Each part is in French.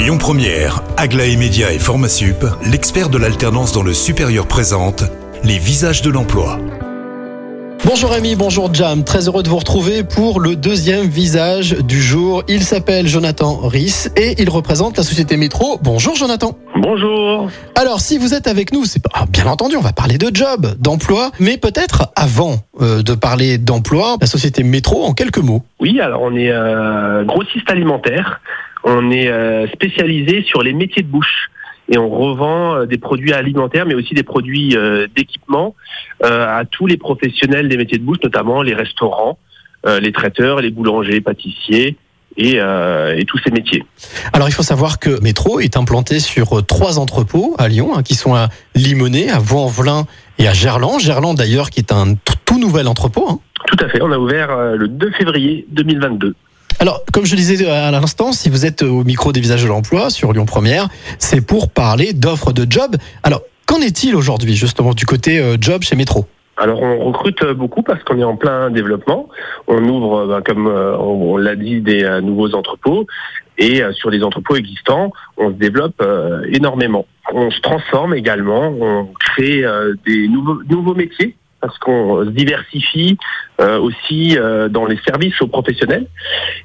Lyon Première, Aglaé Média et Formasup, l'expert de l'alternance dans le supérieur présente les visages de l'emploi. Bonjour Rémi, bonjour Jam, très heureux de vous retrouver pour le deuxième visage du jour. Il s'appelle Jonathan Riss et il représente la société Métro. Bonjour Jonathan. Bonjour. Alors si vous êtes avec nous, c'est pas ah, bien entendu, on va parler de job, d'emploi, mais peut-être avant euh, de parler d'emploi, la société Métro en quelques mots. Oui, alors on est euh, grossiste alimentaire. On est euh, spécialisé sur les métiers de bouche et on revend euh, des produits alimentaires, mais aussi des produits euh, d'équipement à tous les professionnels des métiers de bouche, notamment les restaurants, les traiteurs, les boulangers, pâtissiers. Et, euh, et tous ces métiers. Alors il faut savoir que Métro est implanté sur trois entrepôts à Lyon, hein, qui sont à Limonest, à Vaux-en-Velin et à Gerland. Gerland d'ailleurs qui est un tout nouvel entrepôt. hein. Tout à fait, on a ouvert le 2 février 2022. Alors, comme je disais à l'instant, si vous êtes au micro des visages de l'emploi sur Lyon Première, c'est pour parler d'offres de job. Alors, qu'en est-il aujourd'hui, justement, du côté euh, job chez Métro Alors on recrute euh, beaucoup parce qu'on est en plein développement. On ouvre, euh, ben, comme euh, on, l'a dit, des euh, nouveaux entrepôts. Et euh, sur les entrepôts existants, on se développe euh, énormément. On se transforme également, on crée euh, des nouveaux métiers parce qu'on se diversifie euh, aussi euh, dans les services aux professionnels.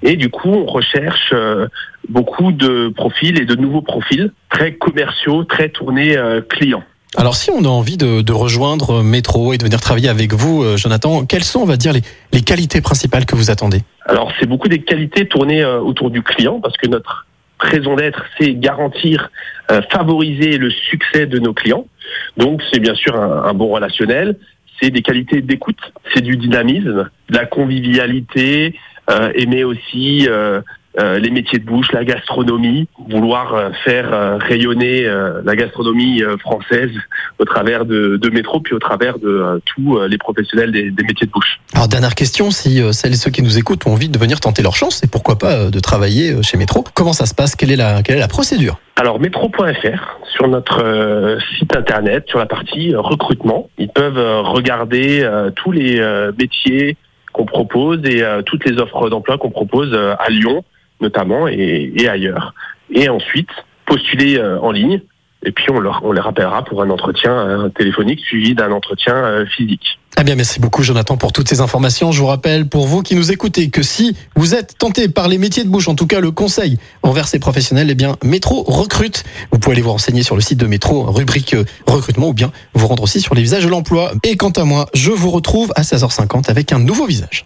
Et du coup, on recherche euh, beaucoup de profils et de nouveaux profils très commerciaux, très tournés euh, clients. Alors, si on a envie de, de rejoindre Métro et de venir travailler avec vous, euh, Jonathan, quelles sont, on va dire, les, les qualités principales que vous attendez? Alors, c'est beaucoup des qualités tournées euh, autour du client parce que notre raison d'être, c'est garantir, euh, favoriser le succès de nos clients. Donc, c'est bien sûr un, un bon relationnel, c'est des qualités d'écoute, c'est du dynamisme, de la convivialité, euh, aimer aussi euh, euh, les métiers de bouche, la gastronomie, vouloir euh, faire euh, rayonner euh, la gastronomie euh, française au travers de, de métro, puis au travers de euh, tous euh, les professionnels des, des métiers de bouche. Alors, dernière question, si euh, celles et ceux qui nous écoutent ont envie de venir tenter leur chance, et pourquoi pas euh, de travailler euh, chez Métro, comment ça se passe? Quelle est, la, quelle est la procédure? Alors métro.fr sur notre euh, site internet sur la partie euh, recrutement, ils peuvent euh, regarder euh, tous les euh, métiers qu'on propose et euh, toutes les offres d'emploi qu'on propose euh, à Lyon notamment et, et ailleurs. Et ensuite postuler euh, en ligne et puis on, leur, on les rappellera pour un entretien euh, téléphonique suivi d'un entretien euh, physique. Eh bien, merci beaucoup, Jonathan, pour toutes ces informations. Je vous rappelle, pour vous qui nous écoutez, que si vous êtes tenté par les métiers de bouche, en tout cas le conseil envers ces professionnels, eh bien, Métro recrute. Vous pouvez aller vous renseigner sur le site de Métro, rubrique euh, recrutement, ou bien vous rendre aussi sur les visages de l'emploi. Et quant à moi, je vous retrouve à 16h50 avec un nouveau visage.